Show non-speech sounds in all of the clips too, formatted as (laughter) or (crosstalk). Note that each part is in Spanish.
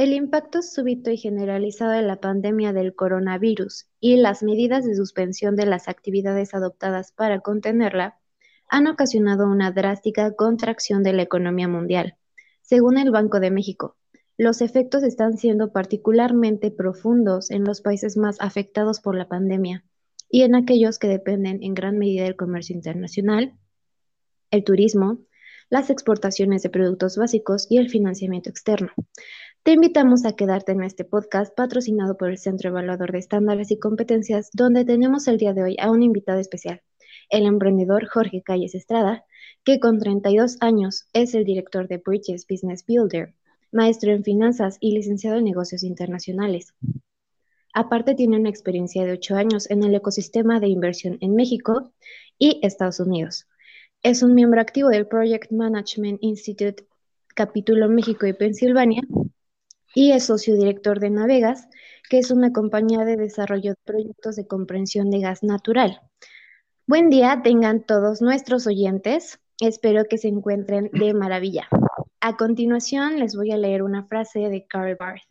El impacto súbito y generalizado de la pandemia del coronavirus y las medidas de suspensión de las actividades adoptadas para contenerla han ocasionado una drástica contracción de la economía mundial. Según el Banco de México, los efectos están siendo particularmente profundos en los países más afectados por la pandemia y en aquellos que dependen en gran medida del comercio internacional, el turismo, las exportaciones de productos básicos y el financiamiento externo. Te invitamos a quedarte en este podcast patrocinado por el Centro Evaluador de Estándares y Competencias, donde tenemos el día de hoy a un invitado especial, el emprendedor Jorge Calles Estrada, que con 32 años es el director de Bridges Business Builder, maestro en finanzas y licenciado en negocios internacionales. Aparte tiene una experiencia de 8 años en el ecosistema de inversión en México y Estados Unidos. Es un miembro activo del Project Management Institute capítulo México y Pensilvania y es socio director de Navegas, que es una compañía de desarrollo de proyectos de comprensión de gas natural. Buen día tengan todos nuestros oyentes. Espero que se encuentren de maravilla. A continuación les voy a leer una frase de Karl Barth.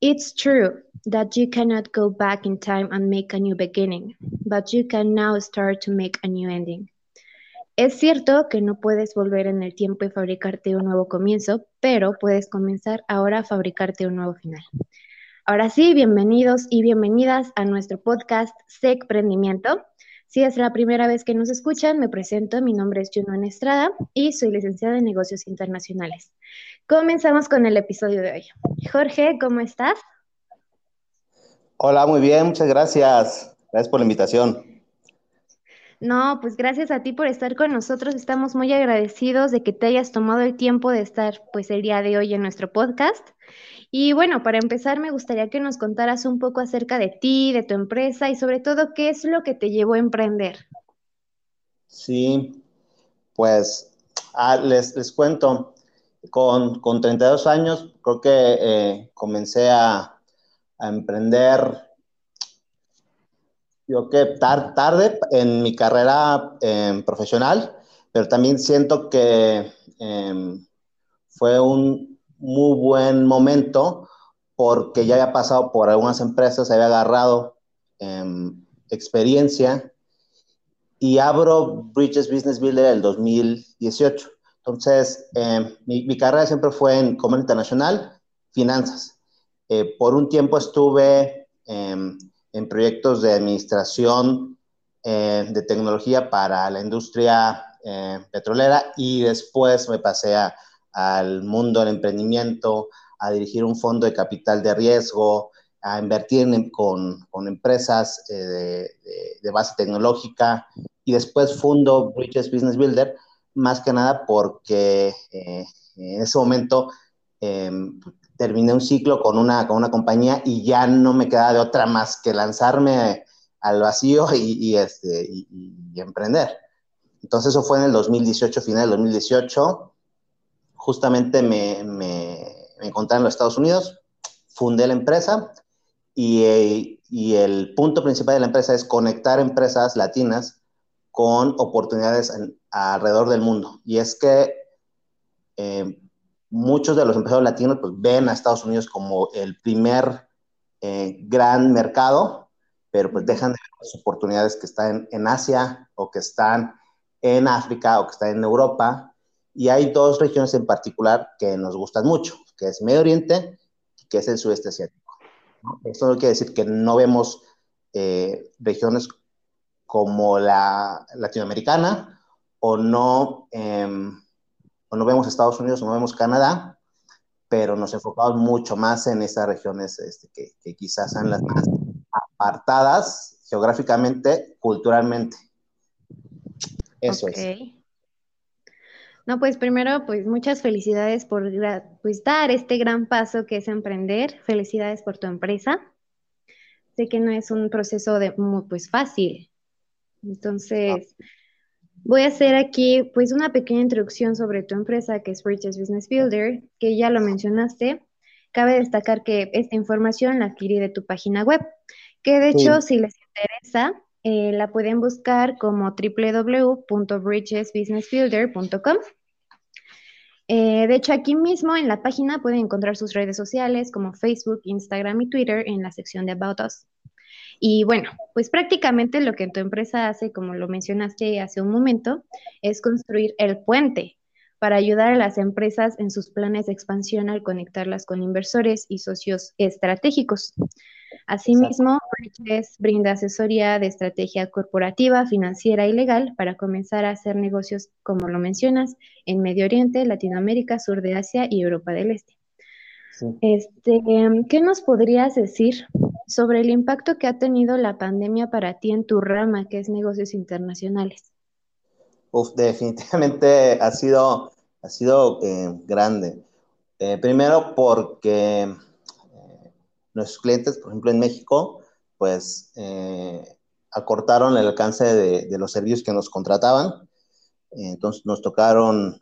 It's true that you cannot go back in time and make a new beginning, but you can now start to make a new ending. Es cierto que no puedes volver en el tiempo y fabricarte un nuevo comienzo, pero puedes comenzar ahora a fabricarte un nuevo final. Ahora sí, bienvenidos y bienvenidas a nuestro podcast SEC Prendimiento. Si es la primera vez que nos escuchan, me presento. Mi nombre es Juno Estrada y soy licenciada en negocios internacionales. Comenzamos con el episodio de hoy. Jorge, ¿cómo estás? Hola, muy bien, muchas gracias. Gracias por la invitación. No, pues gracias a ti por estar con nosotros. Estamos muy agradecidos de que te hayas tomado el tiempo de estar pues el día de hoy en nuestro podcast. Y bueno, para empezar me gustaría que nos contaras un poco acerca de ti, de tu empresa y sobre todo qué es lo que te llevó a emprender. Sí, pues ah, les, les cuento, con, con, 32 años creo que eh, comencé a, a emprender yo que tarde en mi carrera em, profesional, pero también siento que em, fue un muy buen momento porque ya había pasado por algunas empresas, había agarrado em, experiencia y abro Bridges Business Builder el 2018. Entonces, mi, mi, carrera siempre fue en comercio internacional, finanzas. Eh, por un tiempo estuve en proyectos de administración eh, de tecnología para la industria eh, petrolera y después me pasé al mundo del emprendimiento, a dirigir un fondo de capital de riesgo, a invertir con, con, empresas eh, de, de, base tecnológica y después fundo Bridges Business Builder, más que nada porque en ese momento em, terminé un ciclo con una, con una compañía y ya no me quedaba de otra más que lanzarme al vacío y, este, y, emprender. Entonces eso fue en el 2018, final del 2018. Justamente me, me, encontré en los Estados Unidos, fundé la empresa y, y, el punto principal de la empresa es conectar empresas latinas con oportunidades alrededor del mundo. Y es que eh, muchos de los empresarios latinos pues, ven a Estados Unidos como el primer eh, gran mercado, pero pues dejan de ver las oportunidades que están en, Asia o que están en África o que están en Europa. Y hay dos regiones en particular que nos gustan mucho, que es Medio Oriente y que es el sudeste asiático. Esto no quiere decir que no vemos eh, regiones como la latinoamericana o no... Eh, no vemos Estados Unidos o no vemos Canadá, pero nos enfocamos mucho más en esas regiones este, que, quizás son las más apartadas geográficamente, culturalmente. Eso es. No, pues primero, pues muchas felicidades por pues, dar este gran paso que es emprender. Felicidades por tu empresa. Sé que no es un proceso de, muy, pues fácil. Entonces, Voy a hacer aquí pues una pequeña introducción sobre tu empresa que es Bridges Business Builder, que ya lo mencionaste. Cabe destacar que esta información la adquirí de tu página web, que de hecho si les interesa eh, la pueden buscar como www.bridgesbusinessbuilder.com. Eh, de hecho, aquí mismo en la página pueden encontrar sus redes sociales como Facebook, Instagram y Twitter en la sección de About Us. Y bueno, pues prácticamente lo que tu empresa hace, como lo mencionaste hace un momento, es construir el puente para ayudar a las empresas en sus planes de expansión al conectarlas con inversores y socios estratégicos. Asimismo, Bridges brinda asesoría de estrategia corporativa, financiera y legal para comenzar a hacer negocios, como lo mencionas, en Medio Oriente, Latinoamérica, Sur de Asia y Europa del Este. Este, ¿Qué nos podrías decir sobre el impacto que ha tenido la pandemia para ti en tu rama, que es negocios internacionales? Uf, definitivamente ha sido, ha sido eh, grande. Eh, primero porque eh, nuestros clientes, por ejemplo en México, pues acortaron el alcance de, los servicios que nos contrataban. Entonces nos tocaron,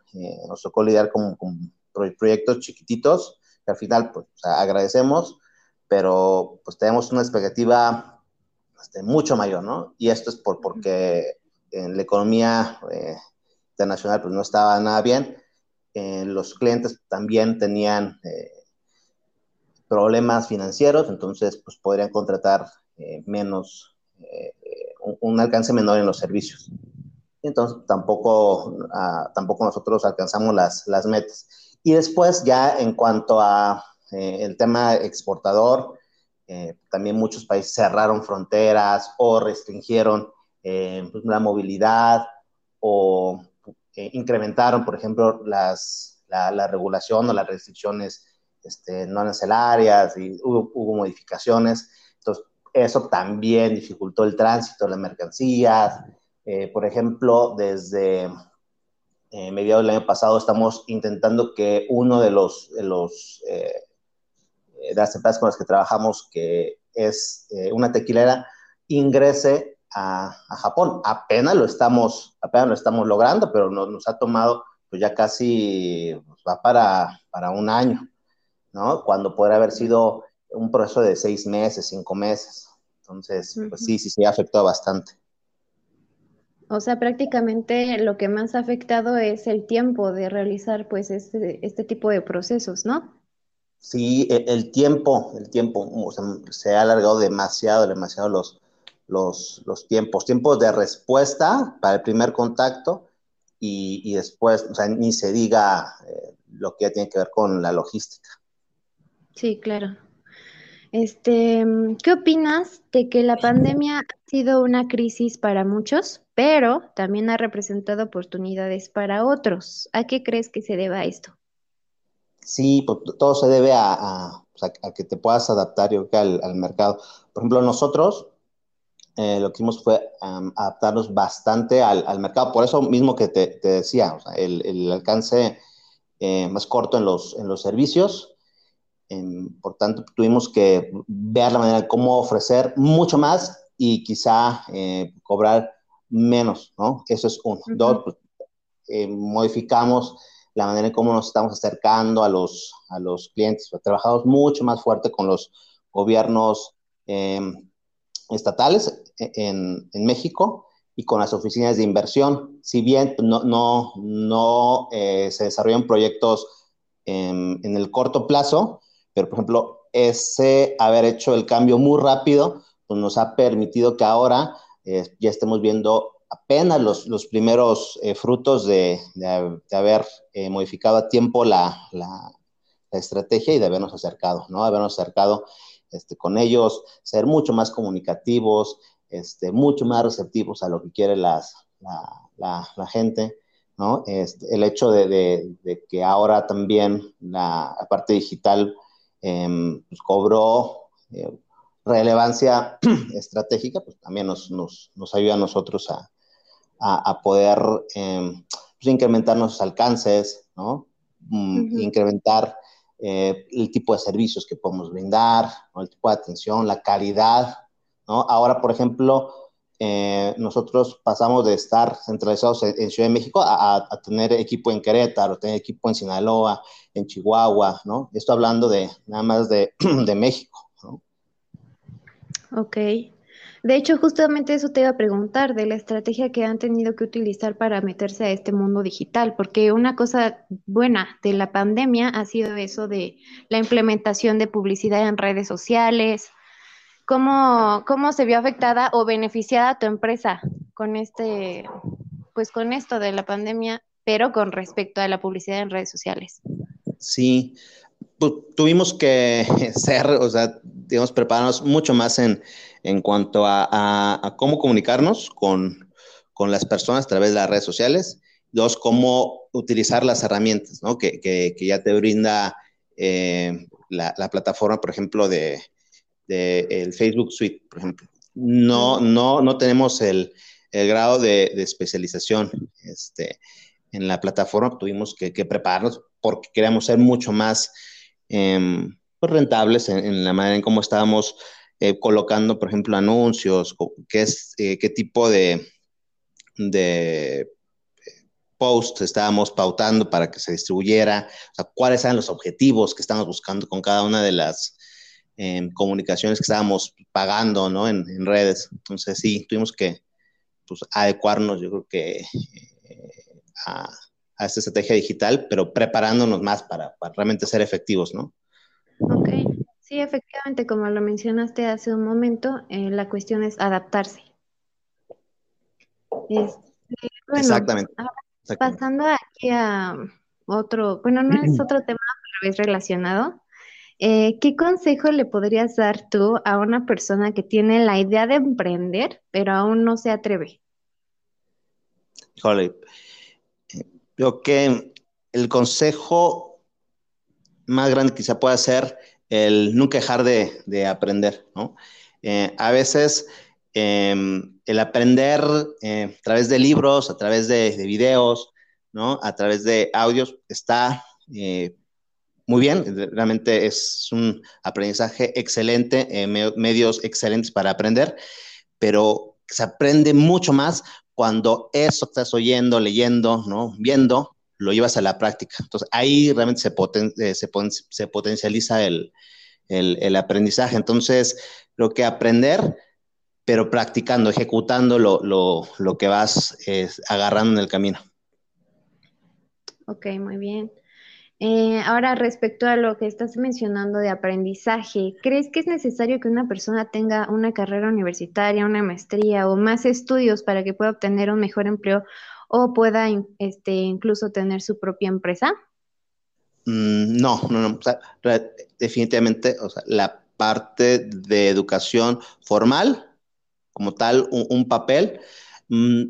nos tocó lidiar con, con proyectos chiquititos que al final pues agradecemos, pero pues tenemos una expectativa este, mucho mayor, ¿no? Y esto es por, porque en la economía eh, internacional pues no estaba nada bien, eh, los clientes también tenían eh, problemas financieros, entonces pues podrían contratar menos, un, un, alcance menor en los servicios. Entonces tampoco, ah, tampoco nosotros alcanzamos las, las metas. Y después ya en cuanto a eh, el tema exportador, eh, también muchos países cerraron fronteras o restringieron eh, pues, la movilidad o incrementaron, por ejemplo, las, la, regulación o las restricciones este, no arancelarias y hubo, hubo, modificaciones. Entonces, eso también dificultó el tránsito de las mercancías. por ejemplo, desde mediados del año pasado estamos intentando que uno de los, de los de las empresas con las que trabajamos, que es eh, una tequilera, ingrese a, a, Japón. Apenas lo estamos, apenas lo estamos logrando, pero nos, nos ha tomado pues ya casi pues, va para, para un año, ¿no? Cuando podría haber sido un proceso de seis meses, cinco meses. Entonces, pues sí, sí, sí, afectó bastante. O sea, prácticamente lo que más ha afectado es el tiempo de realizar pues este, este tipo de procesos, ¿no? Sí, e, el, tiempo, el tiempo, se ha alargado demasiado, demasiado los, los, los, tiempos, tiempos de respuesta para el primer contacto y, y después, o sea, ni se diga eh, lo que tiene que ver con la logística. Sí, claro. Este, ¿qué opinas de que la pandemia ha sido una crisis para muchos, pero también ha representado oportunidades para otros? ¿A qué crees que se deba esto? Sí, pues, todo se debe a, que te puedas adaptar, yo creo, al, mercado. Por ejemplo, nosotros eh, lo que hicimos fue adaptarnos bastante al, mercado. Por eso mismo que te, decía, el, alcance eh, más corto en los, en los servicios por tanto, tuvimos que ver la manera de cómo ofrecer mucho más y quizá eh, cobrar menos, ¿no? Eso es uno. Dos, pues, modificamos la manera en cómo nos estamos acercando a los, a los clientes. Trabajamos mucho más fuerte con los gobiernos em, estatales e, en, en, México y con las oficinas de inversión. Si bien no, no, no eh, se desarrollan proyectos en, en el corto plazo, pero, por ejemplo, ese haber hecho el cambio muy rápido, pues nos ha permitido que ahora eh, ya estemos viendo apenas los, los primeros eh, frutos de, de, haber eh, modificado a tiempo la, la, estrategia y de habernos acercado, ¿no? Habernos acercado este, con ellos, ser mucho más comunicativos, este, mucho más receptivos a lo que quiere las, la, la gente. ¿no? Este, el hecho de, de, que ahora también la parte digital Em, pues, cobró eh, relevancia (clears throat) estratégica, pues también nos, nos, nos, ayuda a nosotros a, a, poder em, pues, incrementar nuestros alcances, ¿no? Mm, incrementar eh, el tipo de servicios que podemos brindar, el tipo de atención, la calidad, ¿no? Ahora, por ejemplo, eh, nosotros pasamos de estar centralizados en, Ciudad de México a, tener equipo en Querétaro, tener equipo en Sinaloa, en Chihuahua, ¿no? Esto hablando de nada más de, (clears throat) de México, ¿no? Ok. De hecho, justamente eso te iba a preguntar, de la estrategia que han tenido que utilizar para meterse a este mundo digital, porque una cosa buena de la pandemia ha sido eso de la implementación de publicidad en redes sociales. ¿Cómo, cómo se vio afectada o beneficiada tu empresa con este, pues con esto de la pandemia, pero con respecto a la publicidad en redes sociales? Sí, tuvimos que (laughs) ser, o sea, digamos, prepararnos mucho más en, en cuanto a, cómo comunicarnos con, las personas a través de las redes sociales. Dos, cómo utilizar las herramientas ¿no? que, ya te brinda eh, la, plataforma, por ejemplo, de, el Facebook Suite, por ejemplo. No, no, no tenemos el, grado de, especialización este, en la plataforma. Tuvimos que, prepararnos porque queríamos ser mucho más em, pues, rentables en, en, la manera en cómo estábamos eh, colocando, por ejemplo, anuncios, qué, es, eh, qué tipo de, de eh, post estábamos pautando para que se distribuyera, o sea, cuáles eran los objetivos que estábamos buscando con cada una de las em, comunicaciones que estábamos pagando ¿no? en, redes. Entonces, sí, tuvimos que pues, adecuarnos, yo creo que a, esta estrategia digital, pero preparándonos más para, realmente ser efectivos, ¿no? Sí, efectivamente, como lo mencionaste hace un momento, eh, la cuestión es adaptarse. Este, Exactamente. Pasando aquí a otro, bueno, no es (clears throat) otro tema, pero es relacionado. Eh, ¿qué consejo le podrías dar tú a una persona que tiene la idea de emprender, pero aún no se atreve? Híjole, creo que el consejo más grande quizá pueda ser el nunca dejar de, aprender, ¿no? Eh, a veces em, el aprender eh, a través de libros, a través de, videos, ¿no? A través de audios está eh, muy bien, realmente es un aprendizaje excelente, medios excelentes para aprender, pero se aprende mucho más cuando eso estás oyendo, leyendo, ¿no? Viendo, lo llevas a la práctica. Entonces, ahí realmente se, eh, se, potencializa el, aprendizaje. Entonces, creo que aprender, pero practicando, ejecutando lo, que vas agarrando en el camino. Ok, muy bien. Eh, ahora, respecto a lo que estás mencionando de aprendizaje, ¿crees que es necesario que una persona tenga una carrera universitaria, una maestría o más estudios para que pueda obtener un mejor empleo o pueda este, incluso tener su propia empresa? Mm, no, no, no. definitivamente, o sea, la parte de educación formal, como tal, un, papel, mm,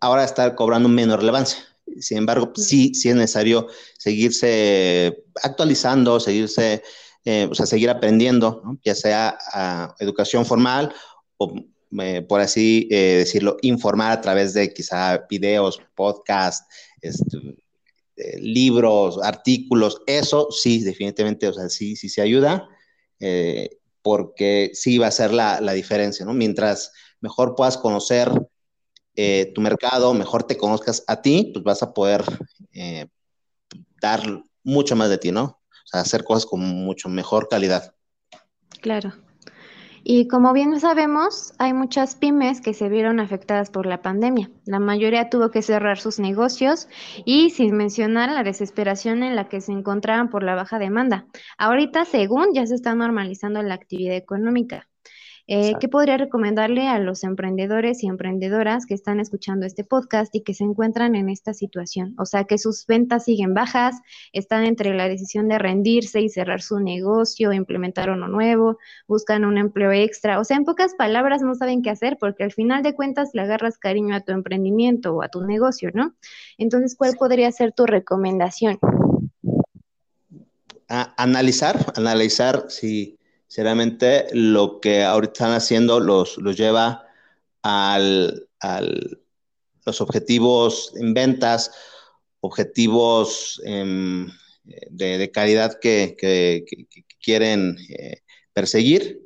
ahora está cobrando menos relevancia. Sin embargo, sí, sí es necesario seguirse actualizando, seguirse, eh, o sea, seguir aprendiendo, ya sea educación formal o eh, por así eh, decirlo, informar a través de quizá videos, podcasts, este, eh, libros, artículos, eso sí, definitivamente, o sea, sí, sí se ayuda, porque sí va a ser la, la, diferencia, ¿no? Mientras mejor puedas conocer tu mercado, mejor te conozcas a ti, pues vas a poder dar mucho más de ti, ¿no? O sea, hacer cosas con mucho mejor calidad. Claro. Y como bien sabemos, hay muchas pymes que se vieron afectadas por la pandemia. La mayoría tuvo que cerrar sus negocios y sin mencionar la desesperación en la que se encontraban por la baja demanda. Ahorita, según, ya se está normalizando la actividad económica. Eh, ¿Qué podría recomendarle a los emprendedores y emprendedoras que están escuchando este podcast y que se encuentran en esta situación? O sea, que sus ventas siguen bajas, están entre la decisión de rendirse y cerrar su negocio, implementar uno nuevo, buscan un empleo extra. O sea, en pocas palabras no saben qué hacer porque al final de cuentas le agarras cariño a tu emprendimiento o a tu negocio, ¿no? Entonces, ¿cuál podría ser tu recomendación? analizar, analizar si Sinceramente, lo que ahorita están haciendo los, los lleva al, los objetivos en ventas, objetivos em, de, calidad que, quieren eh, perseguir.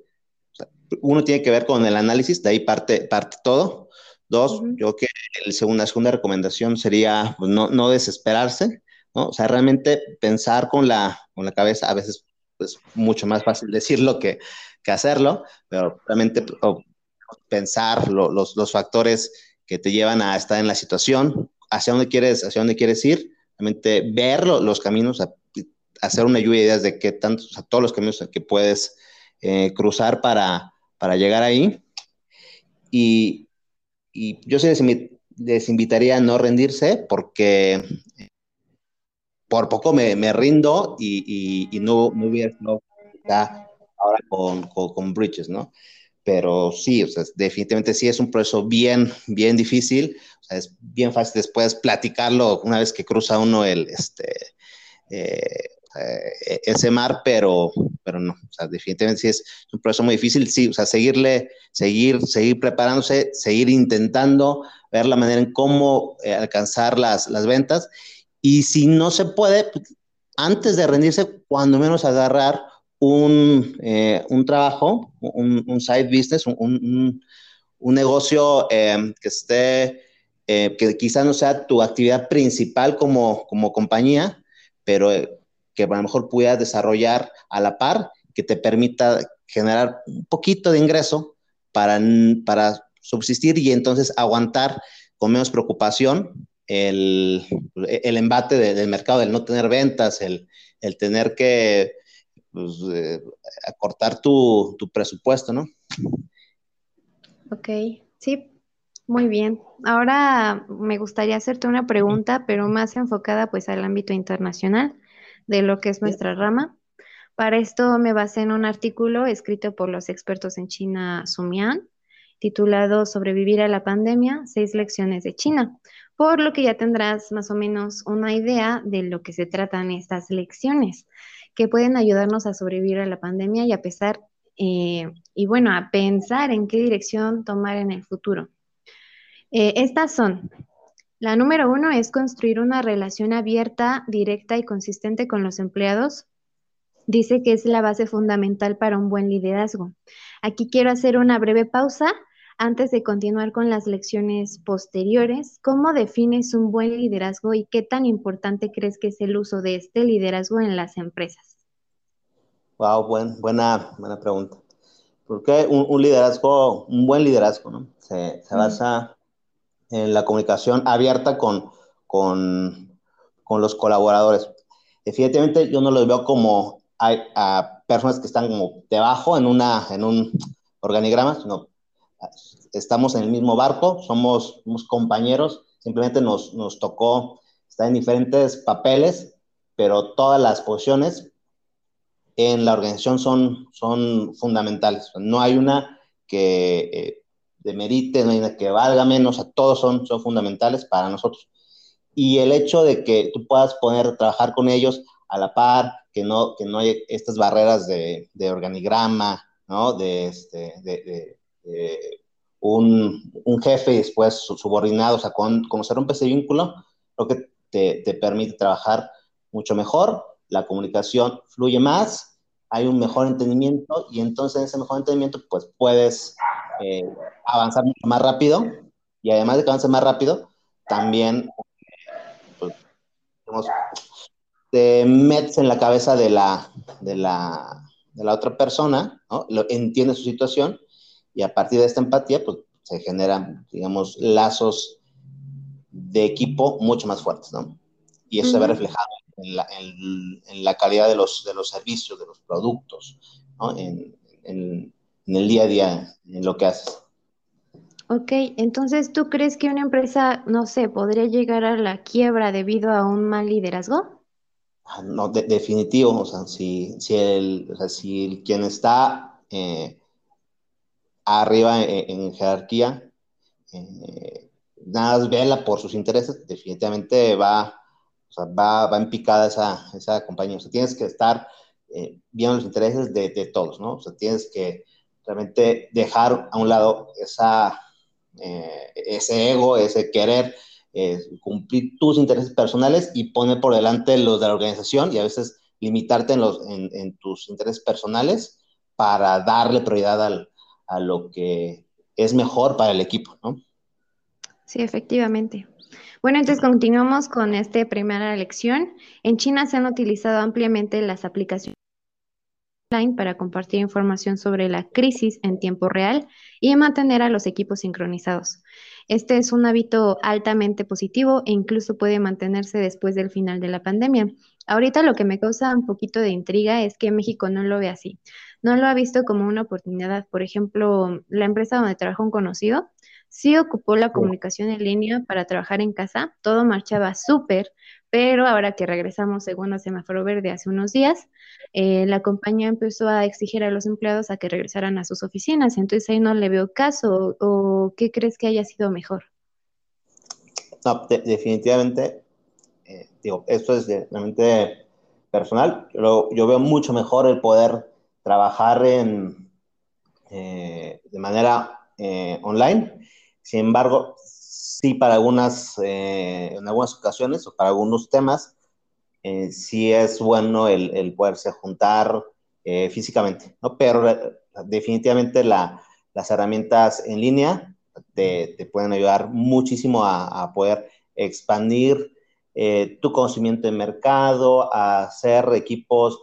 uno tiene que ver con el análisis, de ahí parte, parte todo. Dos, yo que el segunda, segunda recomendación sería pues, no, no, desesperarse, ¿no? O sea, realmente pensar con la, con la cabeza, a veces es mucho más fácil decirlo que, que hacerlo, pero realmente pensar los, los factores que te llevan a estar en la situación, hacia dónde quieres, hacia dónde quieres ir, realmente ver los caminos, hacer una lluvia de ideas de qué tantos, o todos los caminos que puedes eh, cruzar para, para, llegar ahí. Y, y yo sí les, invitaría a no rendirse porque por poco me, me rindo y, y, no, no hubiera estado ahora con, con, con Bridges, ¿no? pero sí, o sea, definitivamente sí es un proceso bien, bien difícil, o sea, es bien fácil después platicarlo una vez que cruza uno el, este, eh, eh, ese mar, pero, pero no, o sea, definitivamente sí es un proceso muy difícil, sí, o sea, seguirle, seguir, seguir preparándose, seguir intentando ver la manera en cómo eh, alcanzar las, las ventas, y si no se puede, pues, antes de rendirse, cuando menos agarrar un, eh, un trabajo, un, un, side business, un, un negocio eh, que esté, eh, que quizás no sea tu actividad principal como, como compañía, pero que a lo mejor puedas desarrollar a la par, que te permita generar un poquito de ingreso para, para subsistir y entonces aguantar con menos preocupación el, el embate del mercado, el no tener ventas, el, el tener que pues, eh, acortar tu, tu, presupuesto, ¿no? Ok, sí, muy bien. Ahora me gustaría hacerte una pregunta, pero más enfocada pues al ámbito internacional de lo que es nuestra rama. Para esto me basé en un artículo escrito por los expertos en China Sumian, titulado Sobrevivir a la pandemia, seis lecciones de China, por lo que ya tendrás más o menos una idea de lo que se tratan estas lecciones que pueden ayudarnos a sobrevivir a la pandemia y a pesar, eh, y bueno, a pensar en qué dirección tomar en el futuro. Eh, estas son, la número uno es construir una relación abierta, directa y consistente con los empleados. Dice que es la base fundamental para un buen liderazgo. Aquí quiero hacer una breve pausa antes de continuar con las lecciones posteriores, ¿cómo defines un buen liderazgo y qué tan importante crees que es el uso de este liderazgo en las empresas? Wow, buen, buena, buena pregunta. Porque un, un liderazgo, un buen liderazgo, ¿no? Se, se basa en la comunicación abierta con, con, con, los colaboradores. Definitivamente yo no los veo como a, a personas que están como debajo en, una, en un organigrama, sino estamos en el mismo barco, somos, compañeros, simplemente nos, nos tocó estar en diferentes papeles, pero todas las posiciones en la organización son, son fundamentales. No hay una que eh, demerite, no hay una que valga menos, a todos son, son fundamentales para nosotros. Y el hecho de que tú puedas poner, trabajar con ellos a la par, que no, que no hay estas barreras de, de organigrama, ¿no? De, este, de, de un, un, jefe y después subordinado, o sea, con, como se rompe ese vínculo, creo que te, te, permite trabajar mucho mejor, la comunicación fluye más, hay un mejor entendimiento y entonces en ese mejor entendimiento pues puedes eh, avanzar mucho más rápido y además de que avances más rápido, también pues, te metes en la cabeza de la, de la, de la otra persona. Lo, entiendes su situación y a partir de esta empatía, pues se generan, digamos, lazos de equipo mucho más fuertes, ¿no? Y eso uh -huh. se ve reflejado en la, en, en la, calidad de los, de los servicios, de los productos, ¿no? En, en, el día a día, en lo que haces. Ok, entonces, ¿tú crees que una empresa, no sé, podría llegar a la quiebra debido a un mal liderazgo? Ah, no, de, definitivo, o sea, si, si, el, o sea, si el, quien está eh, arriba en, jerarquía, eh, nada más vela por sus intereses, definitivamente va, o va, va en picada esa, esa compañía. O sea, tienes que estar eh, viendo los intereses de, todos, ¿no? O sea, tienes que realmente dejar a un lado esa, eh, ese ego, ese querer cumplir tus intereses personales y poner por delante los de la organización y a veces limitarte en, los, en tus intereses personales para darle prioridad al, a lo que es mejor para el equipo, ¿no? Sí, efectivamente. Bueno, entonces continuamos con esta primera lección. En China se han utilizado ampliamente las aplicaciones para compartir información sobre la crisis en tiempo real y mantener a los equipos sincronizados. Este es un hábito altamente positivo e incluso puede mantenerse después del final de la pandemia. Ahorita lo que me causa un poquito de intriga es que México no lo ve así. No lo ha visto como una oportunidad. Por ejemplo, la empresa donde trabaja un conocido sí ocupó la comunicación en línea para trabajar en casa. Todo marchaba súper, pero ahora que regresamos según el semáforo verde hace unos días, eh, la compañía empezó a exigir a los empleados a que regresaran a sus oficinas. Entonces ahí no le veo caso. ¿O qué crees que haya sido mejor? No, definitivamente, eh, digo, esto es realmente personal. Yo, yo, veo mucho mejor el poder trabajar en, eh, de manera online. Sin embargo, sí para algunas, eh, en algunas ocasiones o para algunos temas, eh, sí es bueno el, el poderse juntar eh, físicamente, ¿no? Pero definitivamente la, las herramientas en línea te, te pueden ayudar muchísimo a, a poder expandir tu conocimiento de mercado, a hacer equipos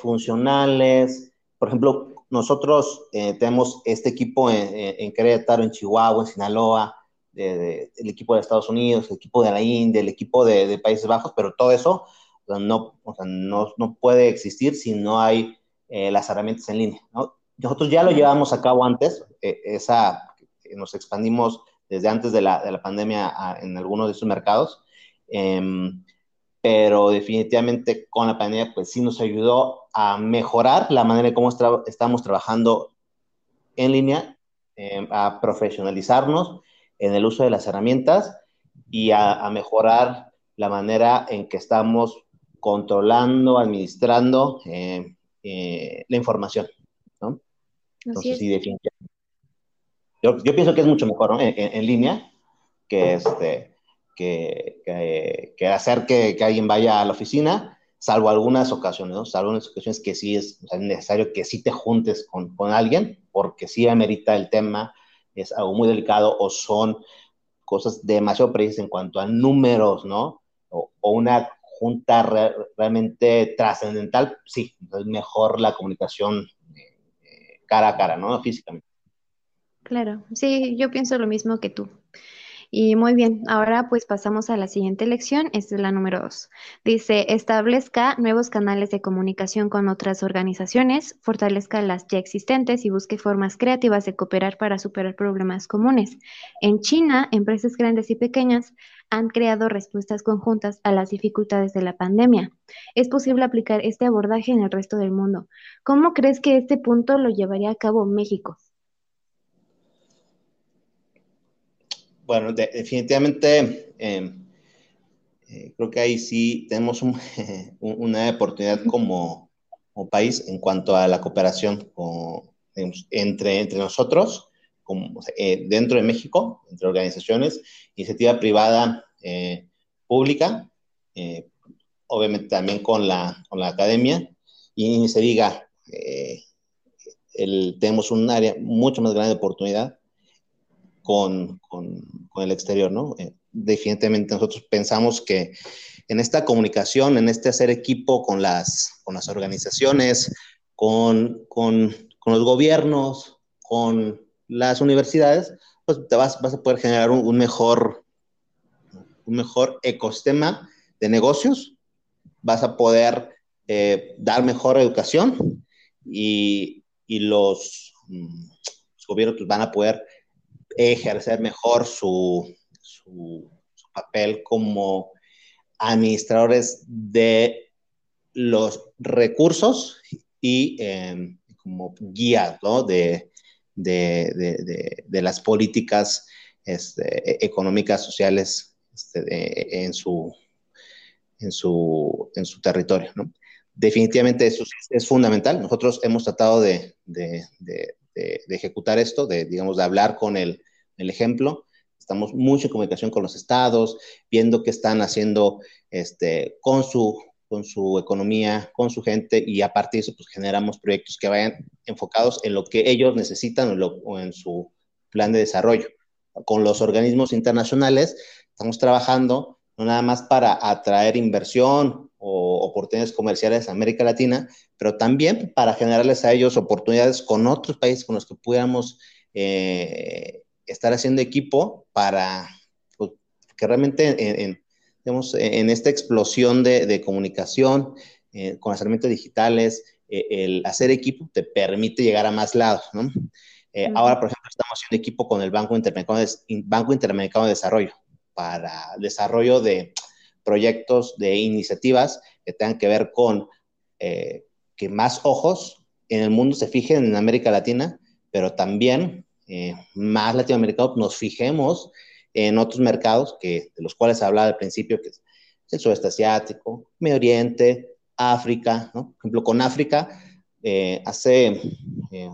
funcionales. Por ejemplo, nosotros tenemos este equipo en, en Querétaro, en Chihuahua, en Sinaloa, el equipo de Estados Unidos, el equipo de la India, el equipo de, Países Bajos, pero todo eso no, no, no, puede existir si no hay eh, las herramientas en línea. Nosotros ya lo llevamos a cabo antes, eh, esa, nos expandimos desde antes de la, de la pandemia en algunos de esos mercados, em, pero definitivamente con la pandemia pues sí nos ayudó a mejorar la manera en cómo estamos trabajando en línea, em, a profesionalizarnos en el uso de las herramientas y a, mejorar la manera en que estamos controlando, administrando eh, eh, la información. ¿no? Entonces, sí, definitivamente. Yo, yo, pienso que es mucho mejor ¿no? en, línea que, este, que, que, hacer que, alguien vaya a la oficina, salvo algunas ocasiones, ¿no? salvo algunas ocasiones que sí es necesario que sí te juntes con, con alguien, porque sí amerita el tema, es algo muy delicado o son cosas demasiado precisas en cuanto a números, ¿no? O, una junta realmente trascendental, sí, es mejor la comunicación eh, cara a cara, ¿no? Físicamente. Claro, sí, yo pienso lo mismo que tú. Y muy bien, ahora pues pasamos a la siguiente lección, esta es la número dos. Dice, establezca nuevos canales de comunicación con otras organizaciones, fortalezca las ya existentes y busque formas creativas de cooperar para superar problemas comunes. En China, empresas grandes y pequeñas han creado respuestas conjuntas a las dificultades de la pandemia. Es posible aplicar este abordaje en el resto del mundo. ¿Cómo crees que este punto lo llevaría a cabo México? Bueno, definitivamente em, eh, creo que ahí sí tenemos (laughs) una oportunidad como, país en cuanto a la cooperación entre, entre nosotros, como, eh, dentro de México, entre organizaciones, iniciativa privada, eh, pública, obviamente también con la, con la academia, y se diga, el, tenemos un área mucho más grande de oportunidad con, con, el exterior, ¿no? Eh, definitivamente nosotros pensamos que en esta comunicación, en este hacer equipo con las, con las organizaciones, con, con, con los gobiernos, con las universidades, pues te vas, vas a poder generar un, mejor, un mejor ecosistema de negocios, vas a poder eh, dar mejor educación y, y los, mm, gobiernos pues, van a poder ejercer mejor su, su, papel como administradores de los recursos y em, como guía ¿no? de, de, de, de, las políticas este, e, económicas, sociales este, en, su, en, su, en su territorio. ¿no? Definitivamente eso es fundamental. Nosotros hemos tratado de, ejecutar esto, de, digamos, de hablar con el, el ejemplo. Estamos mucho en comunicación con los estados, viendo qué están haciendo este, con, su, con su economía, con su gente, y a partir de eso pues, generamos proyectos que vayan enfocados en lo que ellos necesitan o, en su plan de desarrollo. Con los organismos internacionales estamos trabajando no nada más para atraer inversión o oportunidades comerciales en América Latina, pero también para generarles a ellos oportunidades con otros países con los que pudiéramos eh, estar haciendo equipo para pues, que realmente en, en, esta explosión de, comunicación eh, con las herramientas digitales, eh, el hacer equipo te permite llegar a más lados, ¿no? Ahora, por ejemplo, estamos haciendo equipo con el Banco Interamericano de, Banco Interamericano de Desarrollo para desarrollo de proyectos, de iniciativas que tengan que ver con eh, que más ojos en el mundo se fijen en América Latina, pero también eh, más latinoamericanos nos fijemos en otros mercados que, de los cuales hablaba al principio, que es el sudeste asiático, Medio Oriente, África, ¿no? Por ejemplo, con África, eh, hace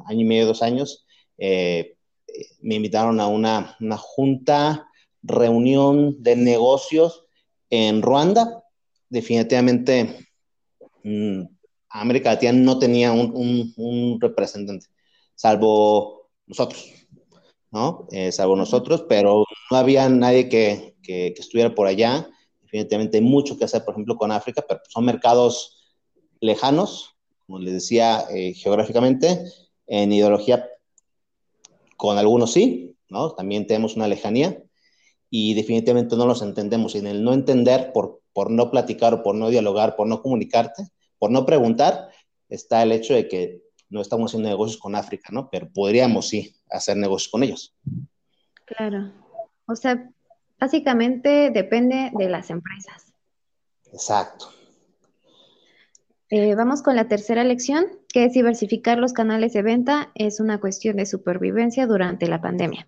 año y medio, dos años, me invitaron a una, una junta, reunión de negocios en Ruanda, definitivamente mm, América Latina no tenía un, representante, salvo nosotros, ¿no? Eh, salvo nosotros, pero no había nadie que, estuviera por allá. Definitivamente hay mucho que hacer, por ejemplo, con África, pero son mercados lejanos, como les decía, eh, geográficamente, en ideología, con algunos sí, ¿no? También tenemos una lejanía, y definitivamente no los entendemos. Y en el no entender, por, por no platicar o por no dialogar, por no comunicarte, por no preguntar, está el hecho de que no estamos haciendo negocios con África, ¿no? Pero podríamos sí hacer negocios con ellos. Claro. O sea, básicamente depende de las empresas. Exacto. Eh, vamos con la tercera lección, que diversificar los canales de venta es una cuestión de supervivencia durante la pandemia.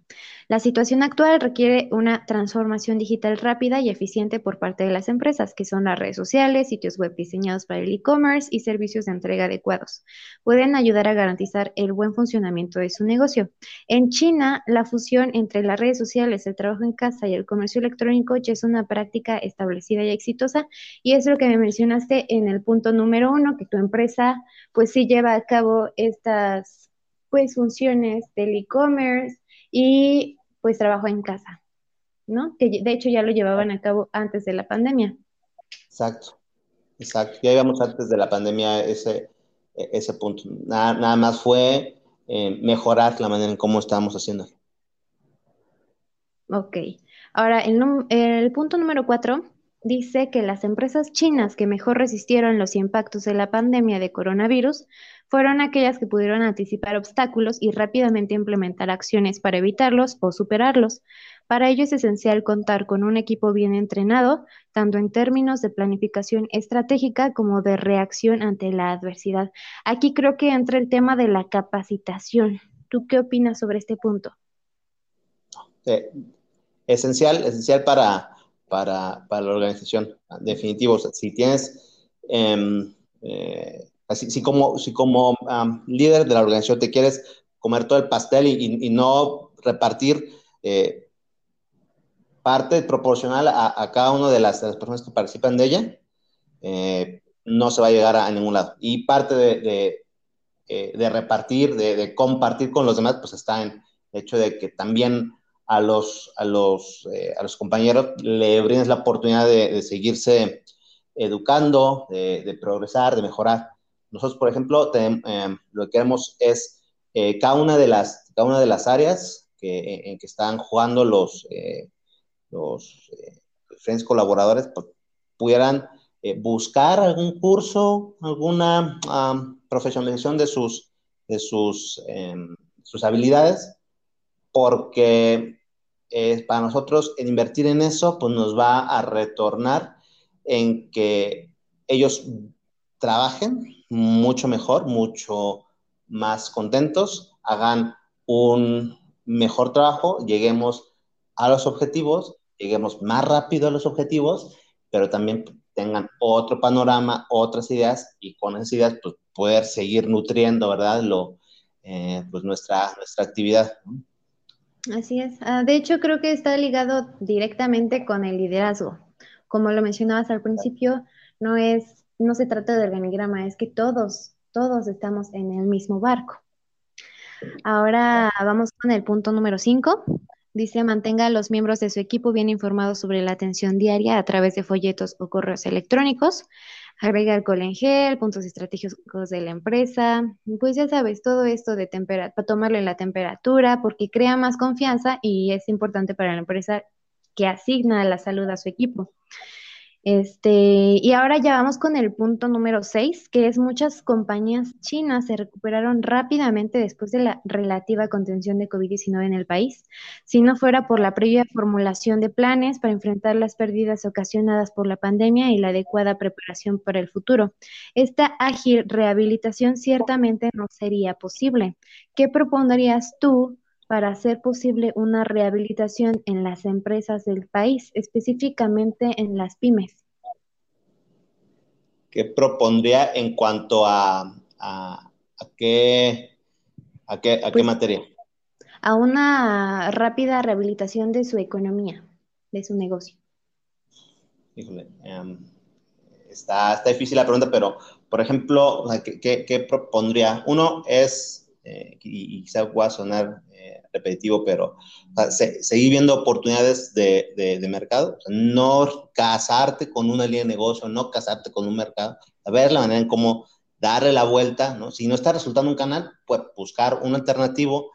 La situación actual requiere una transformación digital rápida y eficiente por parte de las empresas, que son las redes sociales, sitios web diseñados para el e-commerce y servicios de entrega adecuados. Pueden ayudar a garantizar el buen funcionamiento de su negocio. En China, la fusión entre las redes sociales, el trabajo en casa y el comercio electrónico ya es una práctica establecida y exitosa. Y es lo que me mencionaste en el punto número uno, que tu empresa pues sí lleva a cabo estas pues funciones del e-commerce y pues trabajo en casa, ¿no? Que de hecho ya lo llevaban a cabo antes de la pandemia. Exacto, exacto. Ya íbamos antes de la pandemia ese, ese punto. Nada, más fue eh, mejorar la manera en cómo estábamos haciendo. Ok. Ahora, el, el punto número cuatro dice que las empresas chinas que mejor resistieron los impactos de la pandemia de coronavirus fueron aquellas que pudieron anticipar obstáculos y rápidamente implementar acciones para evitarlos o superarlos. Para ello es esencial contar con un equipo bien entrenado, tanto en términos de planificación estratégica como de reacción ante la adversidad. Aquí creo que entra el tema de la capacitación. ¿Tú qué opinas sobre este punto? Eh, esencial, esencial para, para, la organización, definitivo. si tienes em, eh, Así, si como, si como líder de la organización te quieres comer todo el pastel y, no repartir eh, parte proporcional a, cada una de las, personas que participan de ella, eh, no se va a llegar a, ningún lado. Y parte de, eh, repartir, de, compartir con los demás, pues está en el hecho de que también a los, a los, a los compañeros le brindes la oportunidad de, seguirse educando, de progresar, de mejorar. Nosotros, por ejemplo, em, lo que queremos es eh, cada, una de las, cada una de las áreas que, en que están jugando los, eh, los eh, diferentes colaboradores pues, pudieran buscar algún curso, alguna profesionalización de sus, de sus, em, sus habilidades, porque para nosotros el invertir en eso pues nos va a retornar en que ellos trabajen mucho mejor, mucho más contentos, hagan un mejor trabajo, lleguemos a los objetivos, lleguemos más rápido a los objetivos, pero también tengan otro panorama, otras ideas y con esas ideas pues, poder seguir nutriendo, ¿verdad? Lo, eh, pues nuestra, nuestra actividad. Así es. Ah, de hecho, creo que está ligado directamente con el liderazgo. Como lo mencionabas al principio, no es no se trata de organigrama, es que todos, todos estamos en el mismo barco. Ahora vamos con el punto número 5. Dice, mantenga a los miembros de su equipo bien informados sobre la atención diaria a través de folletos o correos electrónicos. Agrega alcohol en gel, puntos estratégicos de la empresa, pues ya sabes, todo esto de temperatura, para tomarle la temperatura, porque crea más confianza y es importante para la empresa que asigna la salud a su equipo. Este, y ahora ya vamos con el punto número 6, que es muchas compañías chinas se recuperaron rápidamente después de la relativa contención de COVID-19 en el país, si no fuera por la previa formulación de planes para enfrentar las pérdidas ocasionadas por la pandemia y la adecuada preparación para el futuro. Esta ágil rehabilitación ciertamente no sería posible. ¿Qué propondrías tú para hacer posible una rehabilitación en las empresas del país, específicamente en las pymes. ¿Qué propondría en cuanto a, a, qué, a, qué, a qué pues, materia? A una rápida rehabilitación de su economía, de su negocio. Híjole, em, está, está difícil la pregunta, pero, por ejemplo, ¿qué, qué, propondría? Uno es, eh, y, quizá voy a sonar repetitivo, pero seguir viendo oportunidades de, mercado, no casarte con una línea de negocio, no casarte con un mercado, a ver la manera en cómo darle la vuelta, ¿no? Si no está resultando un canal, pues buscar un alternativo.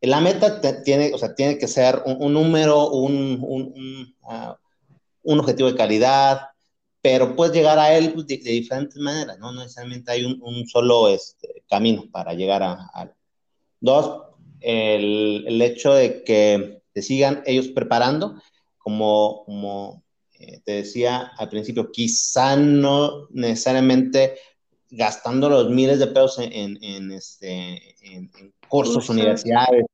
La meta tiene, o sea, tiene que ser un, número, un, un, ah, un, objetivo de calidad, pero puedes llegar a él pues, de, diferentes maneras, ¿no? No necesariamente hay un, solo este, camino para llegar a, a, Dos, el, hecho de que te sigan ellos preparando, como, como eh, te decía al principio, quizá no necesariamente gastando los miles de pesos en, en, este, en, cursos, universidades.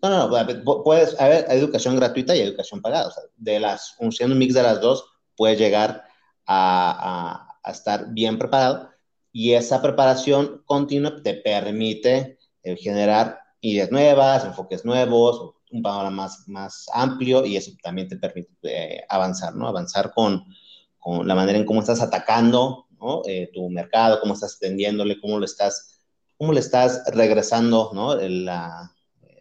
No, no, no, puedes haber educación gratuita y educación pagada. O sea, de las, un mix de las dos, puedes llegar a, a, a, estar bien preparado y esa preparación continua te permite eh, generar ideas nuevas, enfoques nuevos, un panorama más, más amplio y eso también te permite eh, avanzar, ¿no? Avanzar con, con, la manera en cómo estás atacando ¿no? Eh, tu mercado, cómo estás tendiéndole, cómo lo estás, cómo le estás regresando, ¿no? La,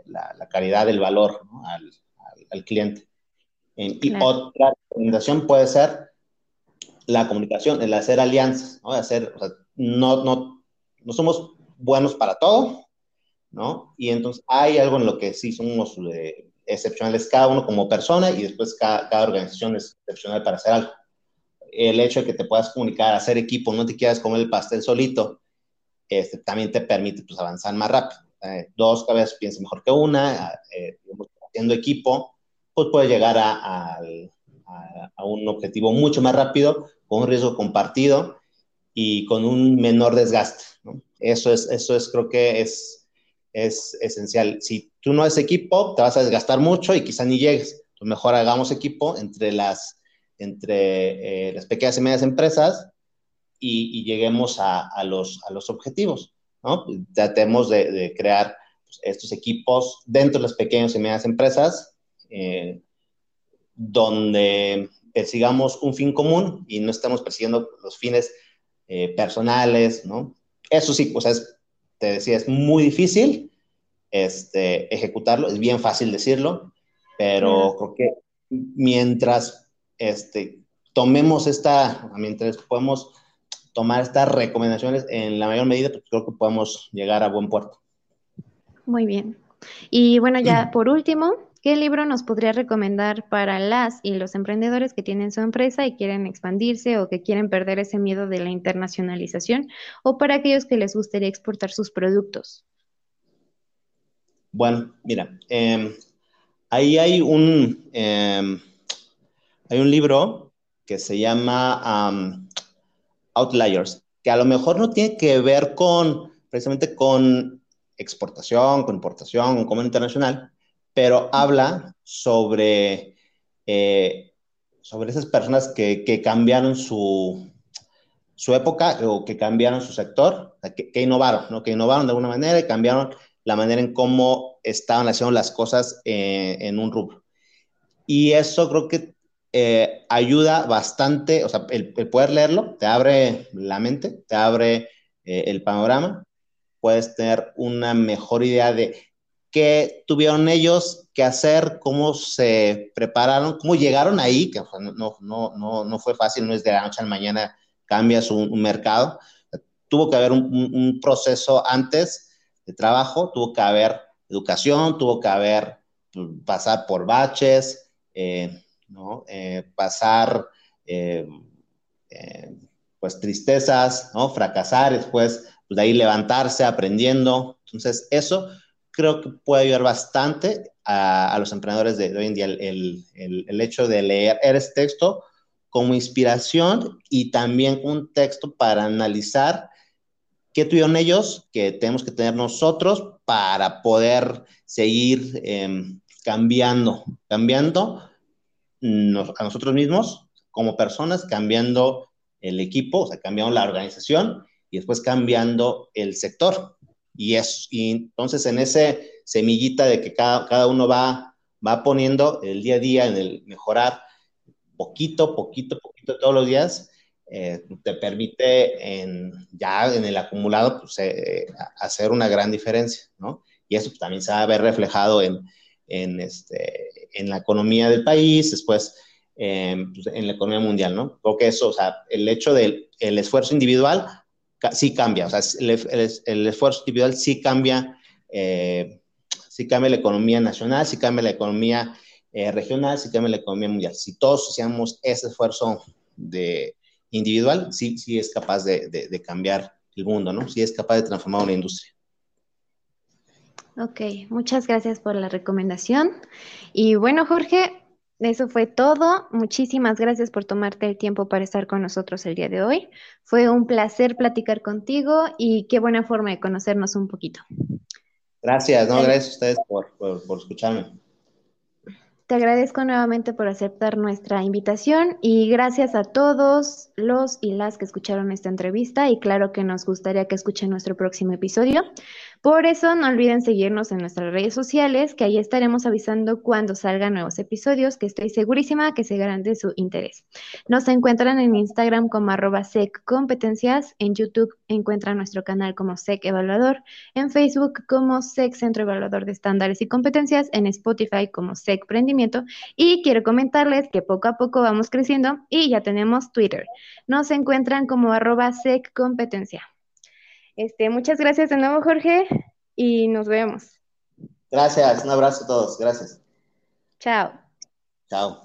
la, la calidad del valor ¿no? al, al, cliente. Y otra recomendación puede ser la comunicación, el hacer alianzas, ¿no? Hacer, no, no, no somos buenos para todo, ¿no? Y entonces hay algo en lo que sí somos eh, excepcionales cada uno como persona y después cada, organización es excepcional para hacer algo. El hecho de que te puedas comunicar, hacer equipo, no te quieras comer el pastel solito, este, también te permite pues, avanzar más rápido. Eh, dos cabezas piensan mejor que una, eh, haciendo equipo, pues puede llegar a, un objetivo mucho más rápido, con un riesgo compartido y con un menor desgaste. Eso, es, eso es, creo que es es esencial. Si tú no haces equipo, te vas a desgastar mucho y quizá ni llegues. Entonces, mejor hagamos equipo entre las, entre, eh, las pequeñas y medianas empresas y, lleguemos a, a, los, a los objetivos. ¿no? Tratemos de, de crear pues, estos equipos dentro de las pequeñas y medianas empresas eh, donde persigamos un fin común y no estamos persiguiendo los fines eh, personales, ¿no? Eso sí, pues es te decía, es muy difícil este, ejecutarlo, es bien fácil decirlo, pero creo que mientras este, tomemos esta, mientras podemos tomar estas recomendaciones en la mayor medida, pues creo que podemos llegar a buen puerto. Muy bien. Y bueno, ya (clears throat) por último, ¿qué libro nos podría recomendar para las y los emprendedores que tienen su empresa y quieren expandirse o que quieren perder ese miedo de la internacionalización o para aquellos que les gustaría exportar sus productos? Bueno, mira, em, ahí hay un, em, hay un libro que se llama Outliers, que a lo mejor no tiene que ver con precisamente con exportación, con importación, con comercio internacional, pero habla sobre, eh, sobre esas personas que, que cambiaron su, su, época o que cambiaron su sector, que, que, innovaron, ¿no? que innovaron de alguna manera y cambiaron la manera en cómo estaban haciendo las cosas eh, en un rubro. Y eso creo que eh, ayuda bastante, o sea, el, el, poder leerlo te abre la mente, te abre el panorama, puedes tener una mejor idea de qué tuvieron ellos que hacer, cómo se prepararon, cómo llegaron ahí, que no, no, no, no fue fácil, no es de la noche a la mañana cambias un, mercado. Tuvo que haber un, proceso antes de trabajo, tuvo que haber educación, tuvo que haber pues, pasar por baches, eh, ¿no? Eh, pasar eh, pues tristezas, ¿no? fracasar, después pues, de ahí levantarse aprendiendo. Entonces, eso creo que puede ayudar bastante a, los emprendedores de, hoy en día, el, el, hecho de leer este texto como inspiración y también un texto para analizar qué tuvieron ellos que tenemos que tener nosotros para poder seguir em, cambiando, cambiando a nosotros mismos como personas, cambiando el equipo, o sea, cambiando la organización y después cambiando el sector. Y, es, entonces en ese semillita de que cada, cada uno va, va poniendo el día a día en el mejorar poquito, poquito, poquito todos los días, eh, te permite en, ya en el acumulado pues, eh, hacer una gran diferencia, ¿no? Y eso también se va a ver reflejado en, en, este, en la economía del país, después em, pues, en la economía mundial, ¿no? Creo que eso, o sea, el hecho del el esfuerzo individual sí cambia, o sea, el, esfuerzo individual sí cambia, eh, sí cambia la economía nacional, sí cambia la economía eh, regional, sí cambia la economía mundial. Si todos hacíamos ese esfuerzo de individual, sí, sí es capaz de, de, de cambiar el mundo, ¿no? Sí es capaz de transformar una industria. Ok, muchas gracias por la recomendación. Y bueno, Jorge, eso fue todo. Muchísimas gracias por tomarte el tiempo para estar con nosotros el día de hoy. Fue un placer platicar contigo y qué buena forma de conocernos un poquito. Gracias, no, gracias a ustedes por, por escucharme. Te agradezco nuevamente por aceptar nuestra invitación y gracias a todos los y las que escucharon esta entrevista y claro que nos gustaría que escuchen nuestro próximo episodio. Por eso no olviden seguirnos en nuestras redes sociales, que ahí estaremos avisando cuando salgan nuevos episodios, que estoy segurísima que se de su interés. Nos encuentran en Instagram como arroba seccompetencias, en YouTube encuentran nuestro canal como Sec Evaluador, en Facebook como Sec Centro Evaluador de Estándares y Competencias, en Spotify como Sec Prendimiento y quiero comentarles que poco a poco vamos creciendo y ya tenemos Twitter. Nos encuentran como arroba seccompetencia. Este, muchas gracias de nuevo, Jorge, y nos vemos. Gracias, un abrazo a todos, gracias. Chao. Chao.